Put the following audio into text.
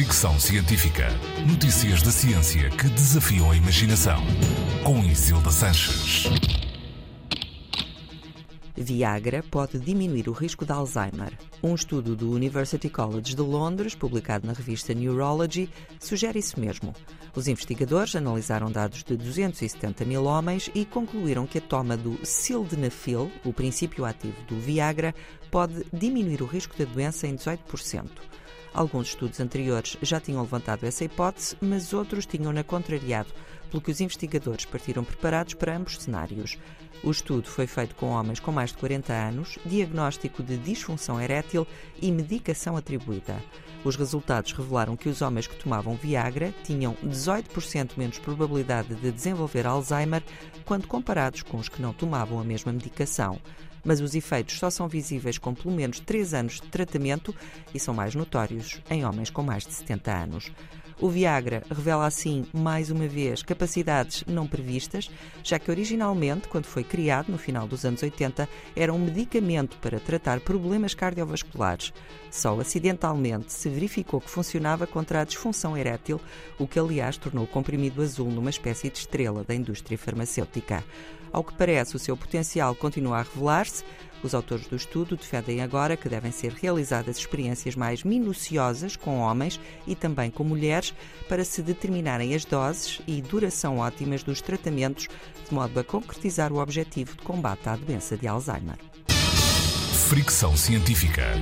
Fricção Científica. Notícias da ciência que desafiam a imaginação. Com Isilda Sanches. Viagra pode diminuir o risco de Alzheimer. Um estudo do University College de Londres, publicado na revista Neurology, sugere isso mesmo. Os investigadores analisaram dados de 270 mil homens e concluíram que a toma do sildenafil, o princípio ativo do Viagra, pode diminuir o risco da doença em 18%. Alguns estudos anteriores já tinham levantado essa hipótese, mas outros tinham-na contrariado, pelo que os investigadores partiram preparados para ambos cenários. O estudo foi feito com homens com mais de 40 anos, diagnóstico de disfunção erétil e medicação atribuída. Os resultados revelaram que os homens que tomavam Viagra tinham 18% menos probabilidade de desenvolver Alzheimer quando comparados com os que não tomavam a mesma medicação mas os efeitos só são visíveis com pelo menos 3 anos de tratamento e são mais notórios em homens com mais de 70 anos. O Viagra revela assim, mais uma vez, capacidades não previstas, já que originalmente, quando foi criado no final dos anos 80, era um medicamento para tratar problemas cardiovasculares. Só acidentalmente se verificou que funcionava contra a disfunção erétil, o que aliás tornou o comprimido azul numa espécie de estrela da indústria farmacêutica. Ao que parece, o seu potencial continua a revelar-se. Os autores do estudo defendem agora que devem ser realizadas experiências mais minuciosas com homens e também com mulheres para se determinarem as doses e duração ótimas dos tratamentos, de modo a concretizar o objetivo de combate à doença de Alzheimer. Fricção científica.